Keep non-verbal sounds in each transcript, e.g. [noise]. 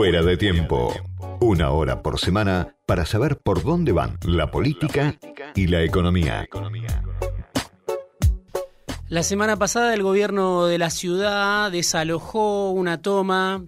Fuera de tiempo. Una hora por semana para saber por dónde van la política y la economía. La semana pasada el gobierno de la ciudad desalojó una toma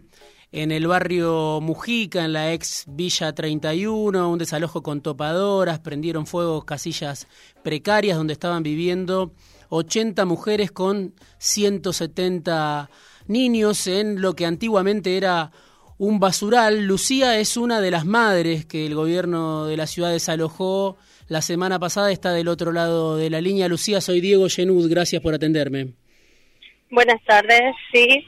en el barrio Mujica, en la ex Villa 31, un desalojo con topadoras, prendieron fuego casillas precarias donde estaban viviendo 80 mujeres con 170 niños en lo que antiguamente era un basural. Lucía es una de las madres que el gobierno de la ciudad desalojó la semana pasada, está del otro lado de la línea. Lucía, soy Diego Genud, gracias por atenderme. Buenas tardes, sí.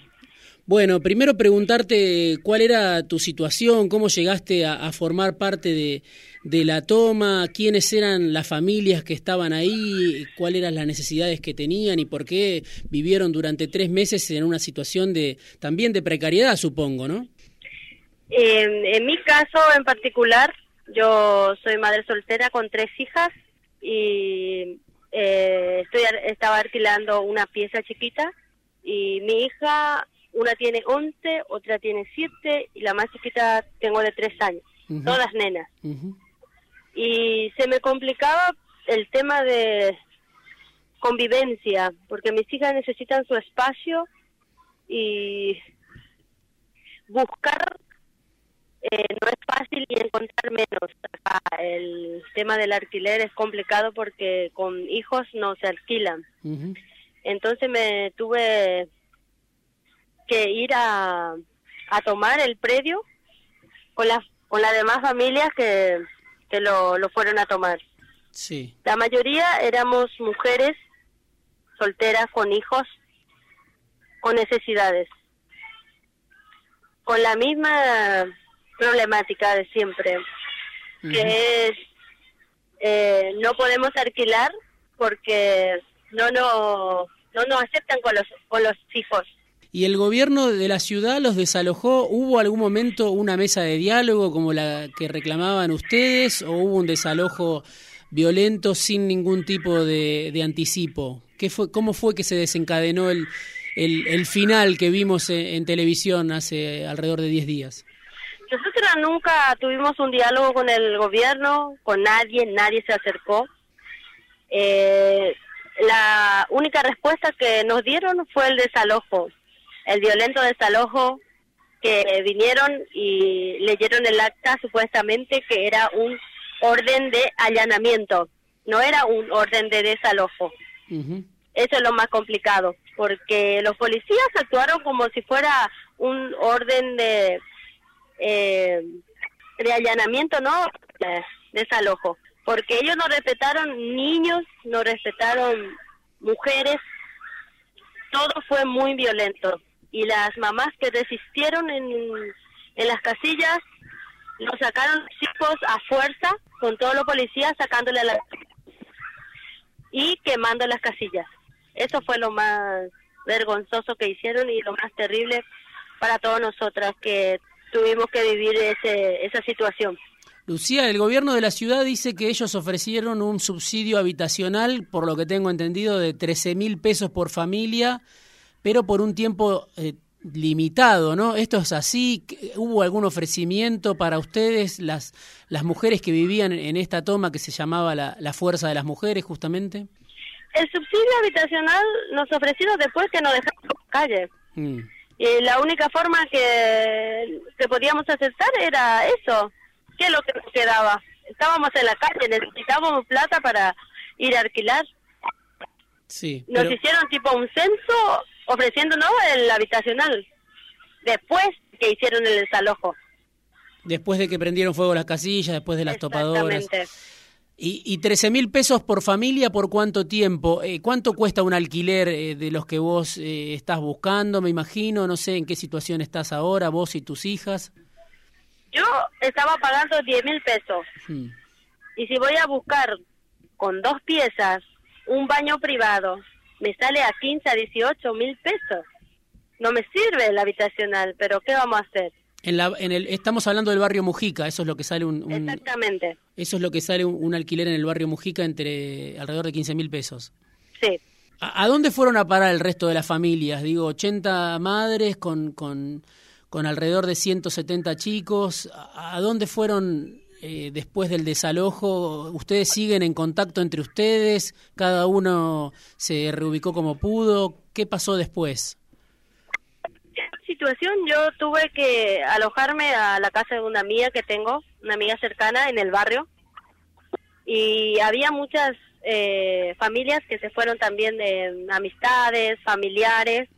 Bueno, primero preguntarte cuál era tu situación, cómo llegaste a, formar parte de, de, la toma, quiénes eran las familias que estaban ahí, cuáles eran las necesidades que tenían y por qué vivieron durante tres meses en una situación de también de precariedad, supongo, ¿no? En mi caso en particular, yo soy madre soltera con tres hijas y eh, estoy estaba alquilando una pieza chiquita y mi hija una tiene 11, otra tiene 7 y la más chiquita tengo de 3 años, todas nenas. Y se me complicaba el tema de convivencia, porque mis hijas necesitan su espacio y buscar eh, no es fácil y encontrar menos. el tema del alquiler es complicado porque con hijos no se alquilan. Entonces me tuve que ir a, a tomar el predio con las con las demás familias que, que lo, lo fueron a tomar. Sí. La mayoría éramos mujeres solteras con hijos con necesidades. Con la misma problemática de siempre, que es eh, no podemos alquilar porque no, no, no nos aceptan con los, con los hijos. ¿Y el gobierno de la ciudad los desalojó? ¿Hubo algún momento una mesa de diálogo como la que reclamaban ustedes o hubo un desalojo violento sin ningún tipo de, de anticipo? ¿Qué fue, ¿Cómo fue que se desencadenó el, el, el final que vimos en, en televisión hace alrededor de 10 días? Nosotros nunca tuvimos un diálogo con el gobierno, con nadie, nadie se acercó. Eh, la única respuesta que nos dieron fue el desalojo, el violento desalojo que vinieron y leyeron el acta supuestamente que era un orden de allanamiento, no era un orden de desalojo. Eso es lo más complicado, porque los policías actuaron como si fuera un orden de eh, de allanamiento, no desalojo, porque ellos no respetaron niños, no respetaron mujeres, todo fue muy violento. Y las mamás que resistieron en, en las casillas nos sacaron chicos a fuerza con todos los policías sacándole a la y quemando las casillas. Eso fue lo más vergonzoso que hicieron y lo más terrible para todas nosotras que tuvimos que vivir ese, esa situación. Lucía, el gobierno de la ciudad dice que ellos ofrecieron un subsidio habitacional, por lo que tengo entendido, de 13 mil pesos por familia, pero por un tiempo eh, limitado, ¿no? ¿Esto es así? ¿Hubo algún ofrecimiento para ustedes, las, las mujeres que vivían en esta toma que se llamaba la, la Fuerza de las Mujeres, justamente? El subsidio habitacional nos ofrecieron después que nos dejaron calle. Mm. Y la única forma que, que podíamos aceptar era eso. ¿Qué es lo que nos quedaba? Estábamos en la calle, necesitábamos plata para ir a alquilar. Sí, Nos hicieron tipo un censo ofreciéndonos el habitacional. Después que hicieron el desalojo. Después de que prendieron fuego las casillas, después de las topadoras. Y, y 13 mil pesos por familia, ¿por cuánto tiempo? Eh, ¿Cuánto cuesta un alquiler eh, de los que vos eh, estás buscando, me imagino? No sé en qué situación estás ahora, vos y tus hijas. Yo estaba pagando 10 mil pesos. Hmm. Y si voy a buscar con dos piezas un baño privado, me sale a 15 a 18 mil pesos. No me sirve el habitacional, pero ¿qué vamos a hacer? En la, en el, estamos hablando del barrio Mujica, eso es lo que sale un, Exactamente. Eso es lo que sale un, alquiler en el barrio Mujica entre alrededor de 15 mil pesos. Sí. ¿A, dónde fueron a parar el resto de las familias? Digo, 80 madres con, con, con alrededor de 170 chicos. ¿A dónde fueron eh, después del desalojo? ¿Ustedes siguen en contacto entre ustedes? ¿Cada uno se reubicó como pudo? ¿Qué pasó después? Situación yo tuve que alojarme a la casa de una amiga que tengo, una amiga cercana en el barrio, y había muchas eh, familias que se fueron también de amistades, familiares,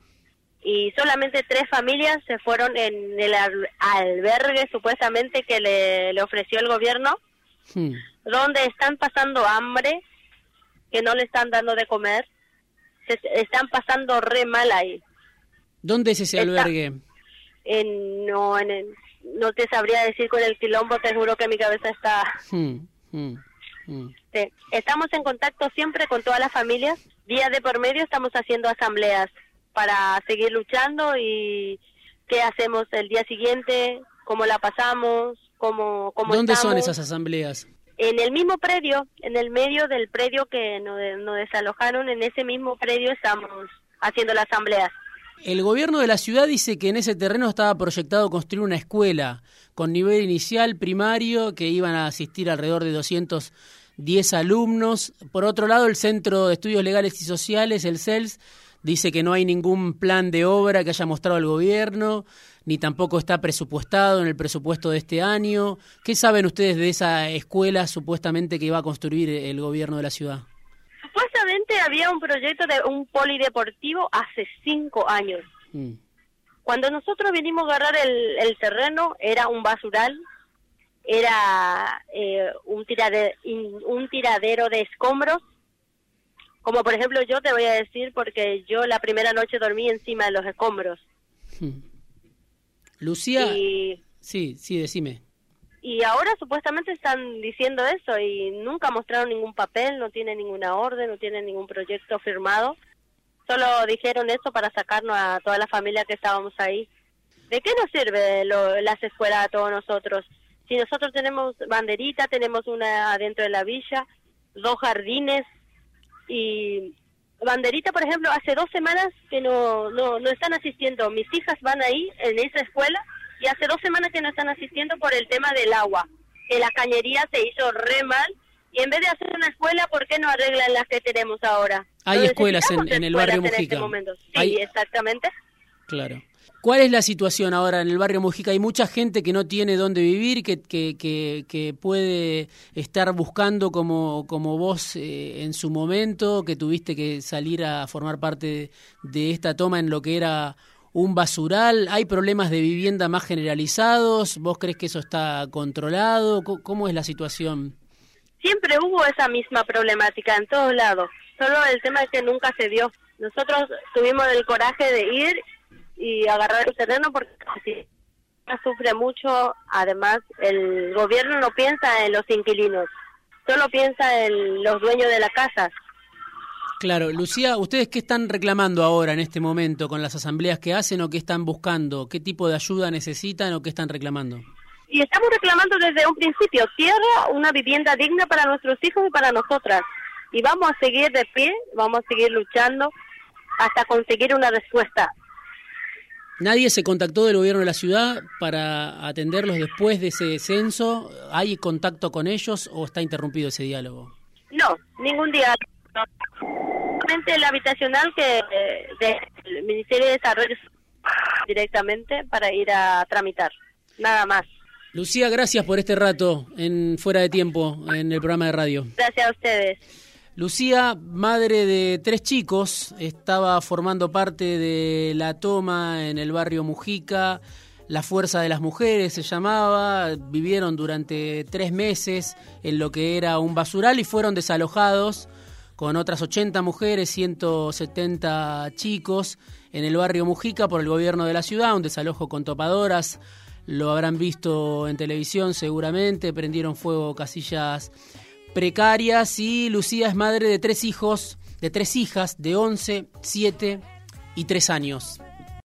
y solamente tres familias se fueron en el albergue supuestamente que le, ofreció el gobierno, hmm. donde están pasando hambre, que no le están dando de comer, se están pasando re mal ahí. ¿Dónde es ese albergue? En, no, en no te sabría decir con el quilombo, te juro que mi cabeza está... Hmm, hmm, estamos en contacto siempre con todas las familias. Día de por medio estamos haciendo asambleas para seguir luchando y qué hacemos el día siguiente, cómo la pasamos, cómo, cómo ¿Dónde son esas asambleas? En el mismo predio, en el medio del predio que nos, nos desalojaron, en ese mismo predio estamos haciendo las asambleas. El gobierno de la ciudad dice que en ese terreno estaba proyectado construir una escuela con nivel inicial primario que iban a asistir alrededor de 210 alumnos. Por otro lado, el Centro de Estudios Legales y Sociales, el CELS, dice que no hay ningún plan de obra que haya mostrado el gobierno, ni tampoco está presupuestado en el presupuesto de este año. ¿Qué saben ustedes de esa escuela supuestamente que iba a construir el gobierno de la ciudad? Había un proyecto de un polideportivo hace cinco años. Mm. Cuando nosotros vinimos a agarrar el, terreno, era un basural, era eh, un, un tiradero de escombros, como por ejemplo yo te voy a decir, porque yo la primera noche dormí encima de los escombros. [laughs] Lucía, sí, sí, decime. Y ahora supuestamente están diciendo eso y nunca mostraron ningún papel, no tienen ninguna orden, no tienen ningún proyecto firmado. Solo dijeron eso para sacarnos a toda la familia que estábamos ahí. ¿De qué nos sirve lo, las escuelas a todos nosotros? Si nosotros tenemos banderita, tenemos una adentro de la villa, dos jardines, y Banderita, por ejemplo, hace dos semanas que no, no, no están asistiendo. Mis hijas van ahí en esa escuela y hace dos semanas que no están asistiendo por el tema del agua. Que la cañería se hizo re mal y en vez de hacer una escuela, ¿por qué no arreglan las que tenemos ahora? Hay escuelas en, el barrio este Mujica. Sí, exactamente. Claro. ¿Cuál es la situación ahora en el barrio Mujica? Hay mucha gente que no tiene dónde vivir, que, que, que, puede estar buscando como, como vos eh, en su momento, que tuviste que salir a formar parte de, esta toma en lo que era un basural. ¿Hay problemas de vivienda más generalizados? ¿Vos crees que eso está controlado? ¿Cómo es la situación? Siempre hubo esa misma problemática en todos lados. Solo el tema es que nunca se dio. Nosotros tuvimos el coraje de ir y agarrar el terreno porque si sufre mucho, además el gobierno no piensa en los inquilinos, solo piensa en los dueños de la casa. Claro, Lucía, ¿ustedes qué están reclamando ahora en este momento con las asambleas que hacen o qué están buscando? ¿Qué tipo de ayuda necesitan o qué están reclamando? Y estamos reclamando desde un principio tierra, una vivienda digna para nuestros hijos y para nosotras. Y vamos a seguir de pie, vamos a seguir luchando hasta conseguir una respuesta. ¿Nadie se contactó del gobierno de la ciudad para atenderlos después de ese censo? ¿Hay contacto con ellos o está interrumpido ese diálogo? No, ningún diálogo. Habitacional que eh, del Ministerio de Desarrollo directamente para ir a tramitar, nada más. Lucía, gracias por este rato en Fuera de Tiempo en el programa de radio. Gracias a ustedes. Lucía, madre de tres chicos, estaba formando parte de la toma en el barrio Mujica. La Fuerza de las Mujeres se llamaba, vivieron durante tres meses en lo que era un basural y fueron desalojados con otras 80 mujeres, 170 chicos en el barrio Mujica por el gobierno de la ciudad, un desalojo con topadoras, lo habrán visto en televisión seguramente, prendieron fuego casillas precarias y Lucía es madre de tres hijos, de tres hijas de 11, 7 y 3 años.